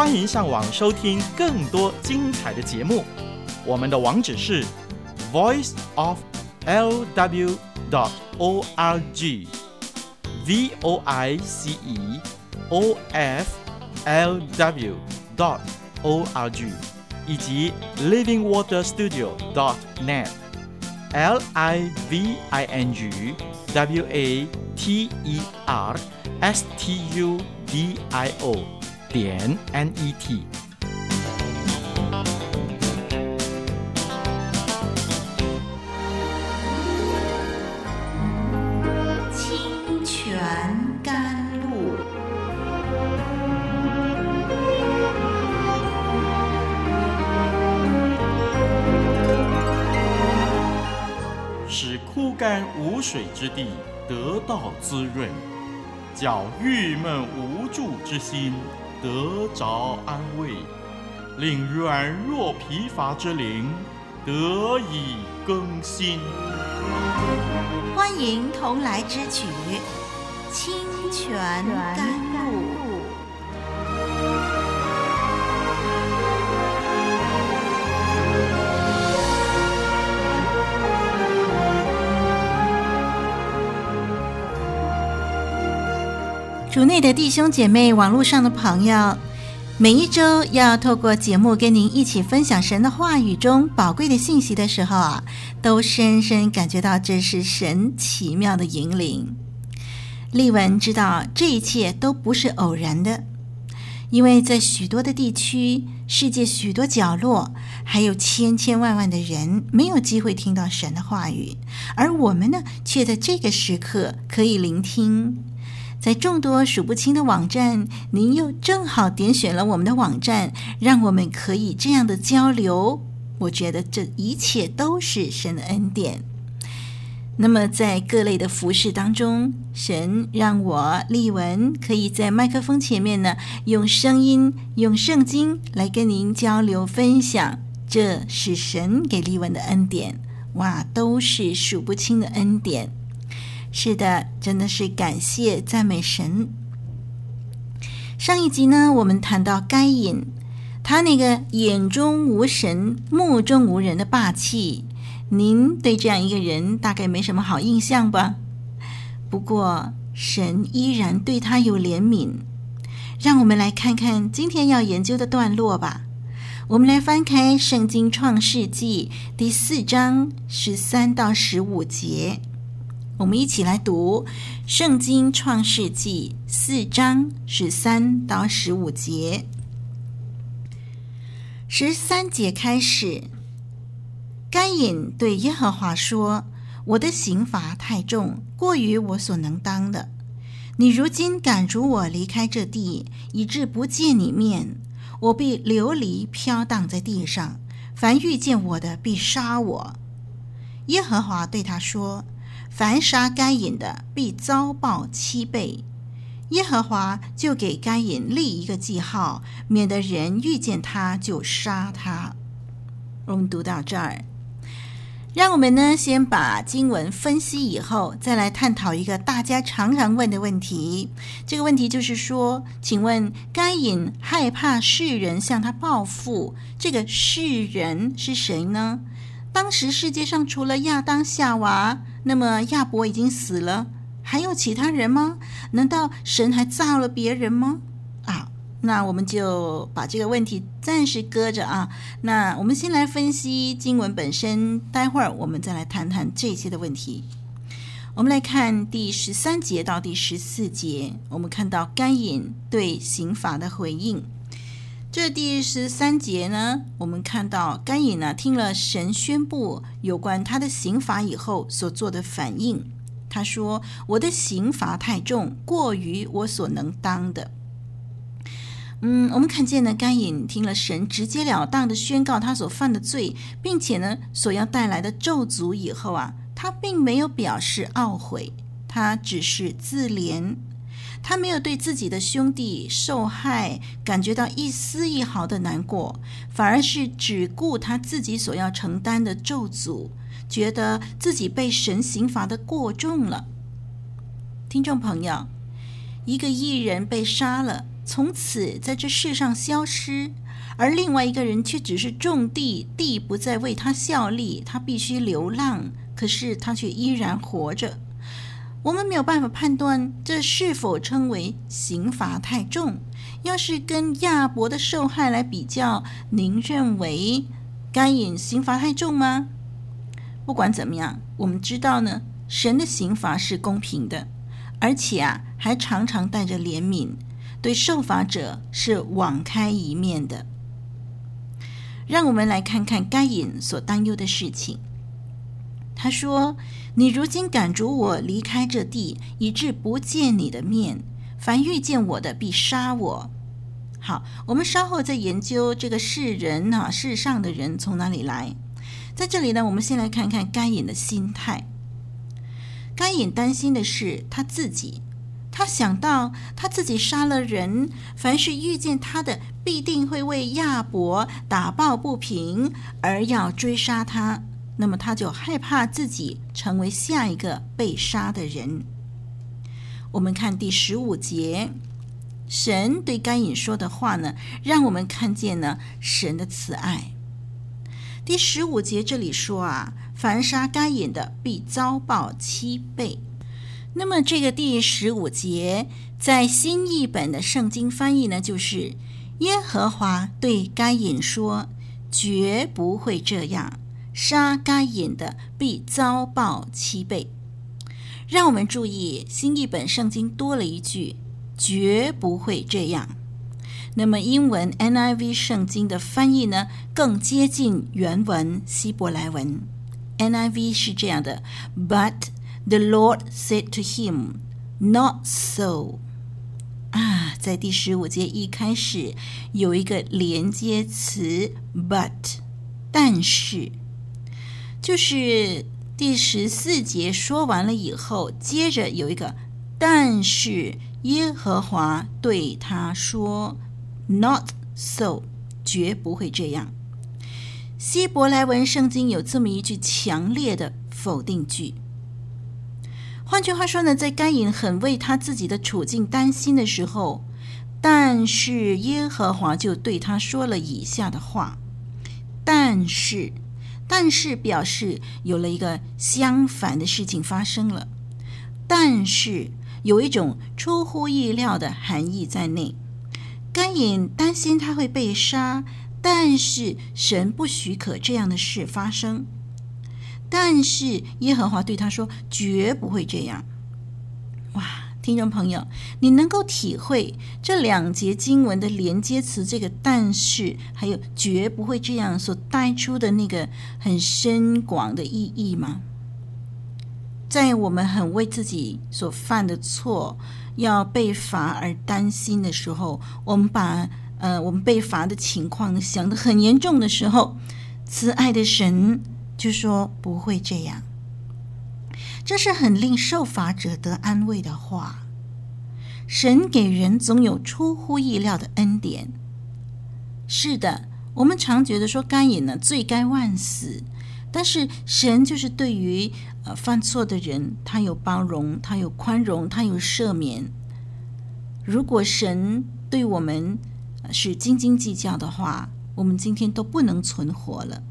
欢迎上网收听更多精彩的节目。我们的网址是 voiceoflw.org。v o i c e o f l w dot o r g 以及 living water studio dot net l i v i n g w a t e r s t u d i o 点 n e t。清泉甘露，使枯干无水之地得到滋润，叫郁闷无助之心得着安慰，令软弱疲乏之灵得以更新。欢迎同来之曲《清泉甘主内的弟兄姐妹，网络上的朋友，每一周要透过节目跟您一起分享神的话语中宝贵的信息的时候啊，都深深感觉到这是神奇妙的引领。丽文知道这一切都不是偶然的，因为在许多的地区、世界许多角落，还有千千万万的人没有机会听到神的话语，而我们呢，却在这个时刻可以聆听。在众多数不清的网站，您又正好点选了我们的网站，让我们可以这样的交流。我觉得这一切都是神的恩典。那么，在各类的服饰当中，神让我丽文可以在麦克风前面呢，用声音、用圣经来跟您交流分享，这是神给丽文的恩典。哇，都是数不清的恩典。是的，真的是感谢赞美神。上一集呢，我们谈到该隐，他那个眼中无神、目中无人的霸气，您对这样一个人大概没什么好印象吧？不过神依然对他有怜悯。让我们来看看今天要研究的段落吧。我们来翻开《圣经·创世纪》第四章十三到十五节。我们一起来读《圣经·创世纪》四章十三到十五节。十三节开始，该隐对耶和华说：“我的刑罚太重，过于我所能当的。你如今赶逐我离开这地，以致不见你面，我必流离飘荡在地上。凡遇见我的，必杀我。”耶和华对他说。凡杀该隐的，必遭报七倍。耶和华就给该隐立一个记号，免得人遇见他就杀他。我们读到这儿，让我们呢先把经文分析以后，再来探讨一个大家常常问的问题。这个问题就是说，请问该隐害怕世人向他报复，这个世人是谁呢？当时世界上除了亚当夏娃，那么亚伯已经死了，还有其他人吗？难道神还造了别人吗？啊，那我们就把这个问题暂时搁着啊。那我们先来分析经文本身，待会儿我们再来谈谈这些的问题。我们来看第十三节到第十四节，我们看到该隐对刑罚的回应。这第十三节呢，我们看到该隐呢听了神宣布有关他的刑罚以后所做的反应。他说：“我的刑罚太重，过于我所能当的。”嗯，我们看见呢，该隐听了神直截了当的宣告他所犯的罪，并且呢所要带来的咒诅以后啊，他并没有表示懊悔，他只是自怜。他没有对自己的兄弟受害感觉到一丝一毫的难过，反而是只顾他自己所要承担的咒诅，觉得自己被神刑罚的过重了。听众朋友，一个艺人被杀了，从此在这世上消失，而另外一个人却只是种地，地不再为他效力，他必须流浪，可是他却依然活着。我们没有办法判断这是否称为刑罚太重。要是跟亚伯的受害来比较，您认为该隐刑罚太重吗？不管怎么样，我们知道呢，神的刑罚是公平的，而且啊，还常常带着怜悯，对受罚者是网开一面的。让我们来看看该隐所担忧的事情。他说：“你如今赶逐我离开这地，以致不见你的面。凡遇见我的，必杀我。”好，我们稍后再研究这个世人啊，世上的人从哪里来。在这里呢，我们先来看看该隐的心态。该隐担心的是他自己，他想到他自己杀了人，凡是遇见他的，必定会为亚伯打抱不平，而要追杀他。那么他就害怕自己成为下一个被杀的人。我们看第十五节，神对该隐说的话呢，让我们看见了神的慈爱。第十五节这里说啊，凡杀该隐的，必遭报七倍。那么这个第十五节在新译本的圣经翻译呢，就是耶和华对该隐说，绝不会这样。杀该隐的必遭报七倍。让我们注意，新译本圣经多了一句“绝不会这样”。那么英文 NIV 圣经的翻译呢，更接近原文希伯来文。NIV 是这样的：“But the Lord said to him, Not so。”啊，在第十五节一开始有一个连接词 “but”，但是。就是第十四节说完了以后，接着有一个，但是耶和华对他说：“Not so，绝不会这样。”希伯来文圣经有这么一句强烈的否定句。换句话说呢，在该隐很为他自己的处境担心的时候，但是耶和华就对他说了以下的话：“但是。”但是表示有了一个相反的事情发生了，但是有一种出乎意料的含义在内。甘隐担心他会被杀，但是神不许可这样的事发生。但是耶和华对他说：“绝不会这样。”哇！听众朋友，你能够体会这两节经文的连接词“这个但是”还有“绝不会这样”所带出的那个很深广的意义吗？在我们很为自己所犯的错要被罚而担心的时候，我们把呃我们被罚的情况想得很严重的时候，慈爱的神就说不会这样。这是很令受罚者得安慰的话。神给人总有出乎意料的恩典。是的，我们常觉得说该隐呢罪该万死，但是神就是对于呃犯错的人，他有包容，他有宽容，他有赦免。如果神对我们是斤斤计较的话，我们今天都不能存活了。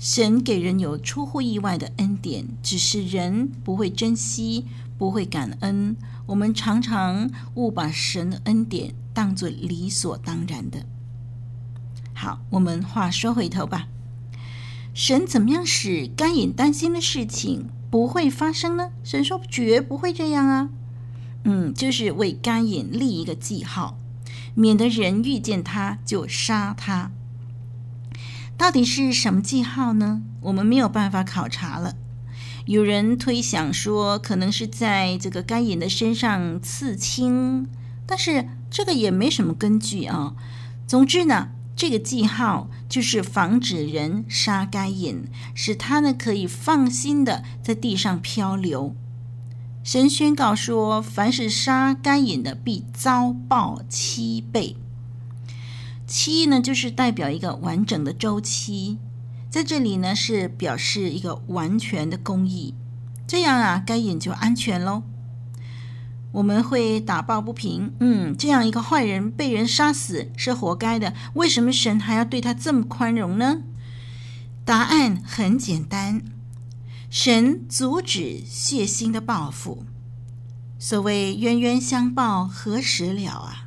神给人有出乎意外的恩典，只是人不会珍惜，不会感恩。我们常常误把神的恩典当作理所当然的。好，我们话说回头吧。神怎么样使该隐担心的事情不会发生呢？神说绝不会这样啊。嗯，就是为该隐立一个记号，免得人遇见他就杀他。到底是什么记号呢？我们没有办法考察了。有人推想说，可能是在这个该隐的身上刺青，但是这个也没什么根据啊。总之呢，这个记号就是防止人杀该隐，使他呢可以放心的在地上漂流。神宣告说，凡是杀该隐的，必遭报七倍。七呢，就是代表一个完整的周期，在这里呢是表示一个完全的公义，这样啊，该隐就安全喽。我们会打抱不平。嗯，这样一个坏人被人杀死是活该的，为什么神还要对他这么宽容呢？答案很简单，神阻止血腥的报复。所谓冤冤相报何时了啊？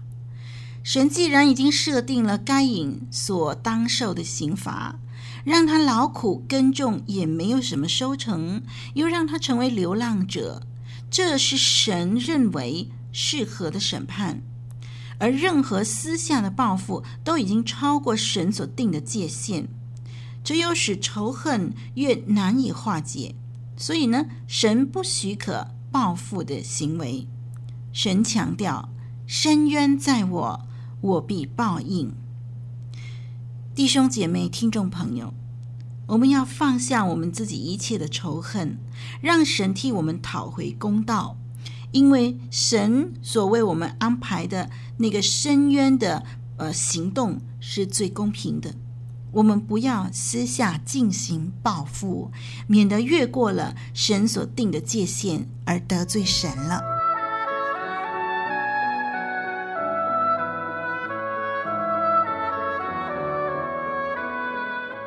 神既然已经设定了该隐所当受的刑罚，让他劳苦耕种也没有什么收成，又让他成为流浪者，这是神认为适合的审判。而任何私下的报复都已经超过神所定的界限，只有使仇恨越难以化解。所以呢，神不许可。报复的行为，神强调：深冤在我，我必报应。弟兄姐妹、听众朋友，我们要放下我们自己一切的仇恨，让神替我们讨回公道。因为神所为我们安排的那个伸冤的呃行动是最公平的。我们不要私下进行报复，免得越过了神所定的界限而得罪神了。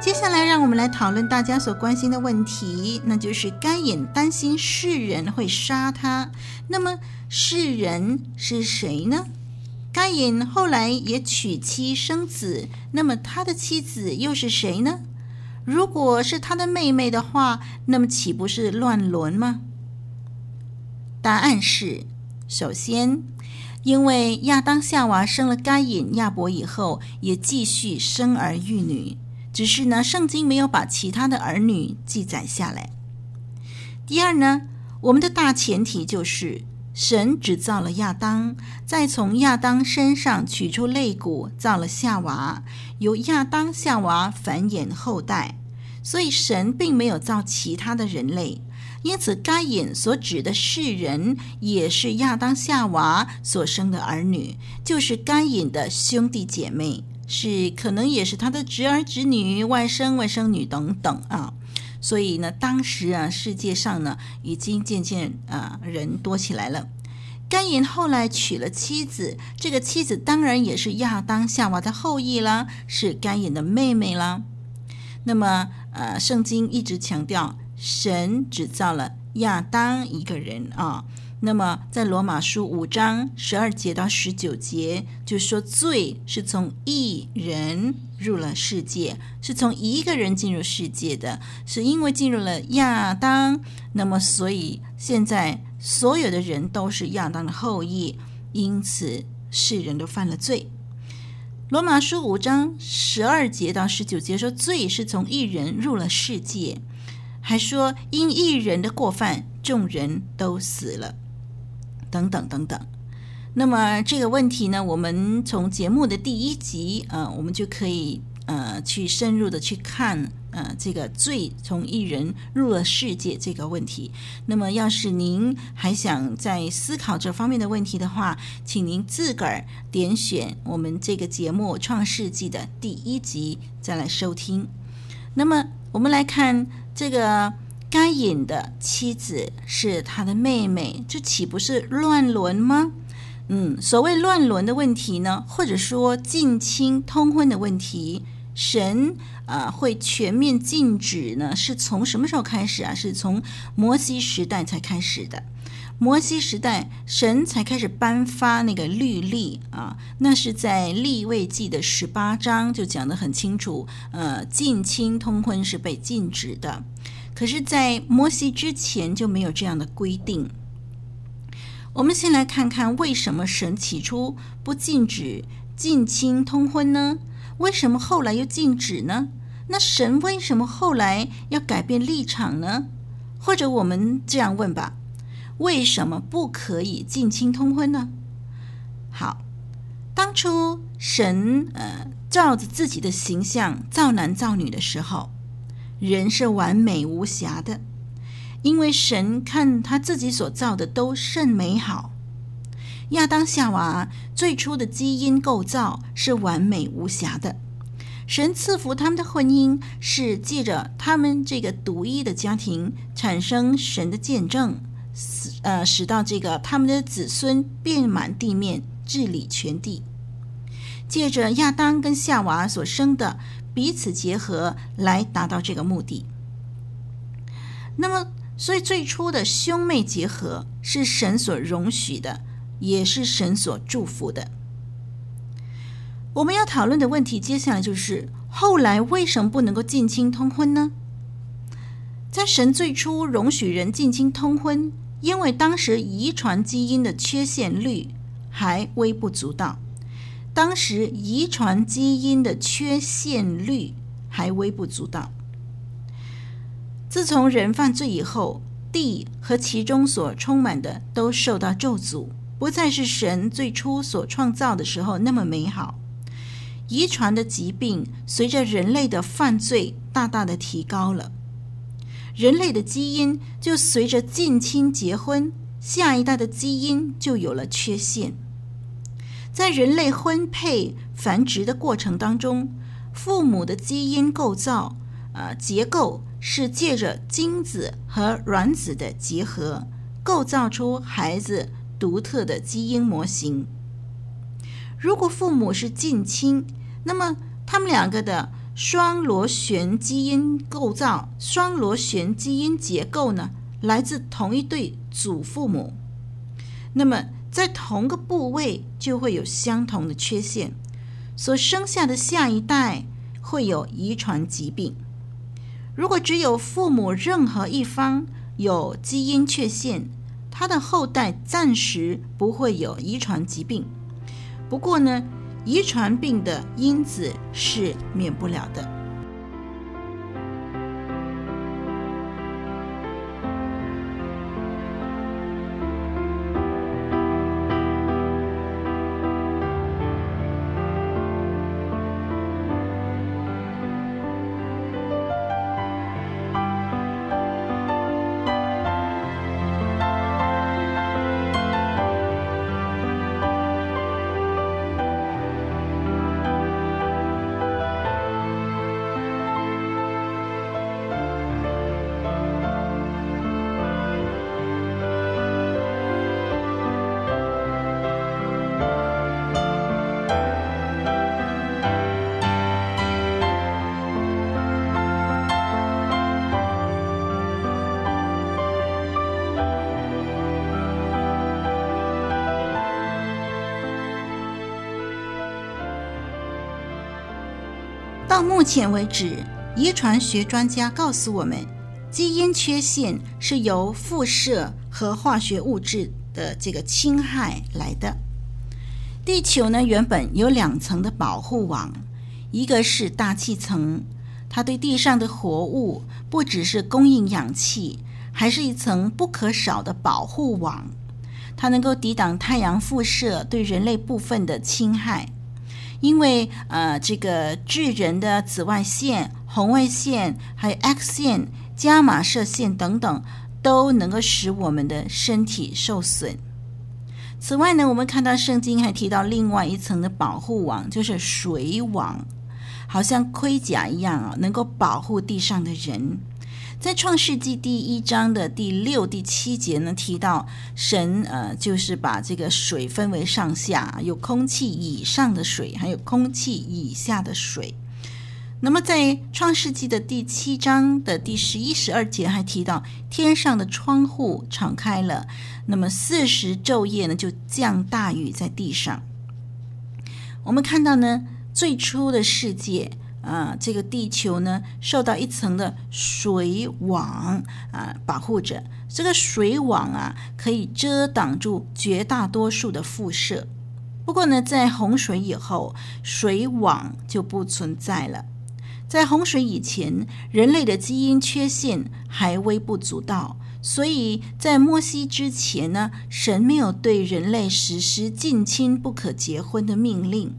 接下来，让我们来讨论大家所关心的问题，那就是该隐担心世人会杀他。那么，世人是谁呢？该隐后来也娶妻生子，那么他的妻子又是谁呢？如果是他的妹妹的话，那么岂不是乱伦吗？答案是：首先，因为亚当夏娃生了该隐亚伯以后，也继续生儿育女。只是呢，圣经没有把其他的儿女记载下来。第二呢，我们的大前提就是神只造了亚当，再从亚当身上取出肋骨，造了夏娃，由亚当夏娃繁衍后代。所以神并没有造其他的人类，因此该隐所指的世人，也是亚当夏娃所生的儿女，就是该隐的兄弟姐妹。是，可能也是他的侄儿、侄女、外甥、外甥女等等啊。所以呢，当时啊，世界上呢，已经渐渐啊人多起来了。该隐后来娶了妻子，这个妻子当然也是亚当夏娃的后裔啦，是该隐的妹妹啦。那么，呃，圣经一直强调，神只造了亚当一个人啊。那么，在罗马书五章十二节到十九节，就说罪是从一人入了世界，是从一个人进入世界的，是因为进入了亚当。那么，所以现在所有的人都是亚当的后裔，因此世人都犯了罪。罗马书五章十二节到十九节说，罪是从一人入了世界，还说因一人的过犯，众人都死了。等等等等，那么这个问题呢，我们从节目的第一集，呃，我们就可以呃去深入的去看，呃，这个罪从一人入了世界这个问题。那么，要是您还想再思考这方面的问题的话，请您自个儿点选我们这个节目《创世纪》的第一集再来收听。那么，我们来看这个。该隐的妻子是他的妹妹，这岂不是乱伦吗？嗯，所谓乱伦的问题呢，或者说近亲通婚的问题，神啊、会全面禁止呢？是从什么时候开始啊？是从摩西时代才开始的。摩西时代，神才开始颁发那个律例啊，那是在利未记的十八章就讲得很清楚，呃，近亲通婚是被禁止的。可是，在摩西之前就没有这样的规定。我们先来看看为什么神起初不禁止近亲通婚呢？为什么后来又禁止呢？那神为什么后来要改变立场呢？或者我们这样问吧：为什么不可以近亲通婚呢？好，当初神呃照着自己的形象造男造女的时候，人是完美无瑕的，因为神看他自己所造的都甚美好。亚当夏娃最初的基因构造是完美无瑕的。神赐福他们的婚姻，是借着他们这个独一的家庭产生神的见证，使呃使到这个他们的子孙遍满地面，治理全地。借着亚当跟夏娃所生的彼此结合，来达到这个目的。那么，所以最初的兄妹结合是神所容许的，也是神所祝福的。我们要讨论的问题，接下来就是后来为什么不能够近亲通婚呢？在神最初容许人近亲通婚，因为当时遗传基因的缺陷率还微不足道。当时遗传基因的缺陷率还微不足道。自从人犯罪以后，地和其中所充满的都受到咒诅，不再是神最初所创造的时候那么美好。遗传的疾病随着人类的犯罪大大的提高了，人类的基因就随着近亲结婚，下一代的基因就有了缺陷。在人类婚配繁殖的过程当中，父母的基因构造，呃，结构是借着精子和卵子的结合，构造出孩子独特的基因模型。如果父母是近亲，那么，他们两个的双螺旋基因构造、双螺旋基因结构呢，来自同一对祖父母。那么，在同个部位就会有相同的缺陷，所生下的下一代会有遗传疾病。如果只有父母任何一方有基因缺陷，他的后代暂时不会有遗传疾病。不过呢，遗传病的因子是免不了的。到目前为止，遗传学专家告诉我们，基因缺陷是由辐射和化学物质的这个侵害来的。地球呢，原本有两层的保护网，一个是大气层，它对地上的活物不只是供应氧气，还是一层不可少的保护网，它能够抵挡太阳辐射对人类部分的侵害。因为呃，这个巨人的紫外线、红外线、还有 X 线、伽马射线等等，都能够使我们的身体受损。此外呢，我们看到圣经还提到另外一层的保护网，就是水网，好像盔甲一样啊，能够保护地上的人。在创世纪第一章的第六、第七节呢，提到神呃，就是把这个水分为上下，有空气以上的水，还有空气以下的水。那么在创世纪的第七章的第十一、十二节还提到天上的窗户敞开了，那么四十昼夜呢，就降大雨在地上。我们看到呢，最初的世界。啊，这个地球呢，受到一层的水网啊保护着。这个水网啊，可以遮挡住绝大多数的辐射。不过呢，在洪水以后，水网就不存在了。在洪水以前，人类的基因缺陷还微不足道，所以在摩西之前呢，神没有对人类实施近亲不可结婚的命令。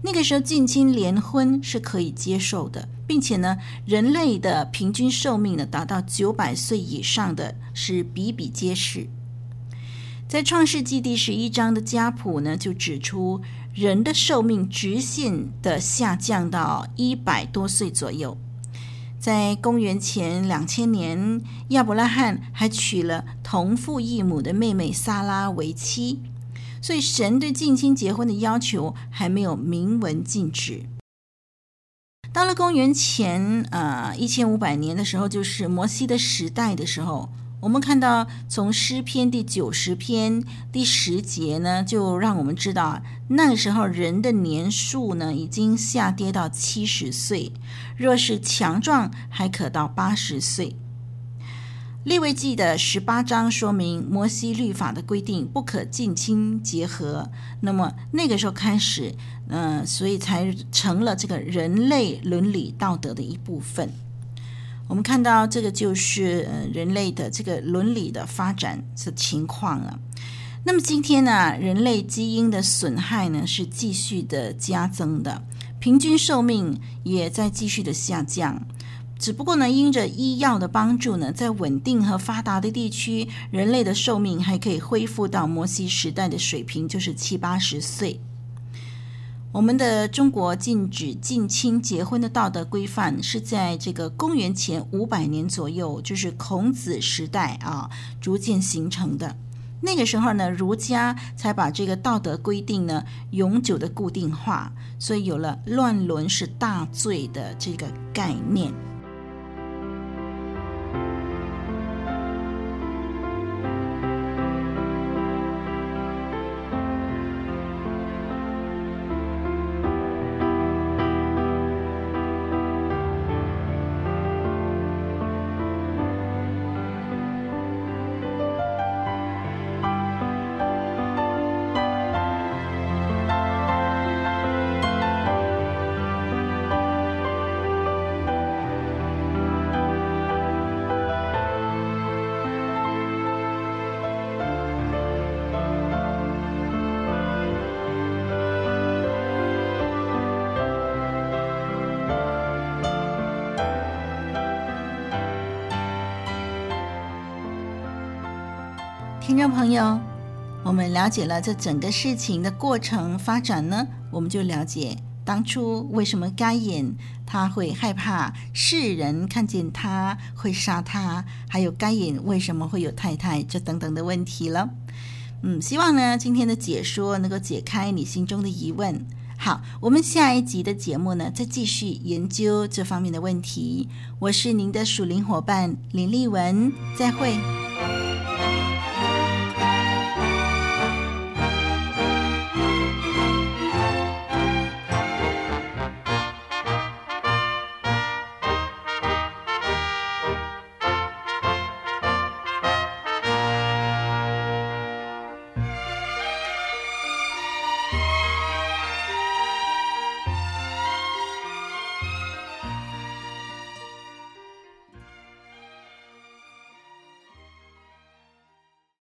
那个时候，近亲联婚是可以接受的，并且呢，人类的平均寿命呢达到九百岁以上的是比比皆是。在创世纪第十一章的家谱呢，就指出人的寿命直线的下降到一百多岁左右。在公元前两千年，亚伯拉罕还娶了同父异母的妹妹撒拉为妻，所以神对近亲结婚的要求还没有明文禁止。到了公元前呃一千五百年的时候，就是摩西的时代的时候。我们看到，从诗篇第九十篇第十节呢，就让我们知道，那个时候人的年数呢已经下跌到七十岁，若是强壮，还可到八十岁。利未记的十八章说明摩西律法的规定，不可近亲结合。那么那个时候开始，嗯、所以才成了这个人类伦理道德的一部分。我们看到这个就是呃人类的这个伦理的发展的情况了。那么今天呢，人类基因的损害呢是继续的加增的，平均寿命也在继续的下降。只不过呢，因着医药的帮助呢，在稳定和发达的地区，人类的寿命还可以恢复到摩西时代的水平，就是七八十岁。我们的中国禁止近亲结婚的道德规范是在这个公元前五百年左右，就是孔子时代啊，逐渐形成的。那个时候呢，儒家才把这个道德规定呢永久的固定化，所以有了乱伦是大罪的这个概念。听众朋友，我们了解了这整个事情的过程发展呢，我们就了解当初为什么该隐他会害怕世人看见他会杀他，还有该隐为什么会有太太这等等的问题了。嗯，希望呢今天的解说能够解开你心中的疑问。好，我们下一集的节目呢再继续研究这方面的问题。我是您的属灵伙伴林丽文，再会。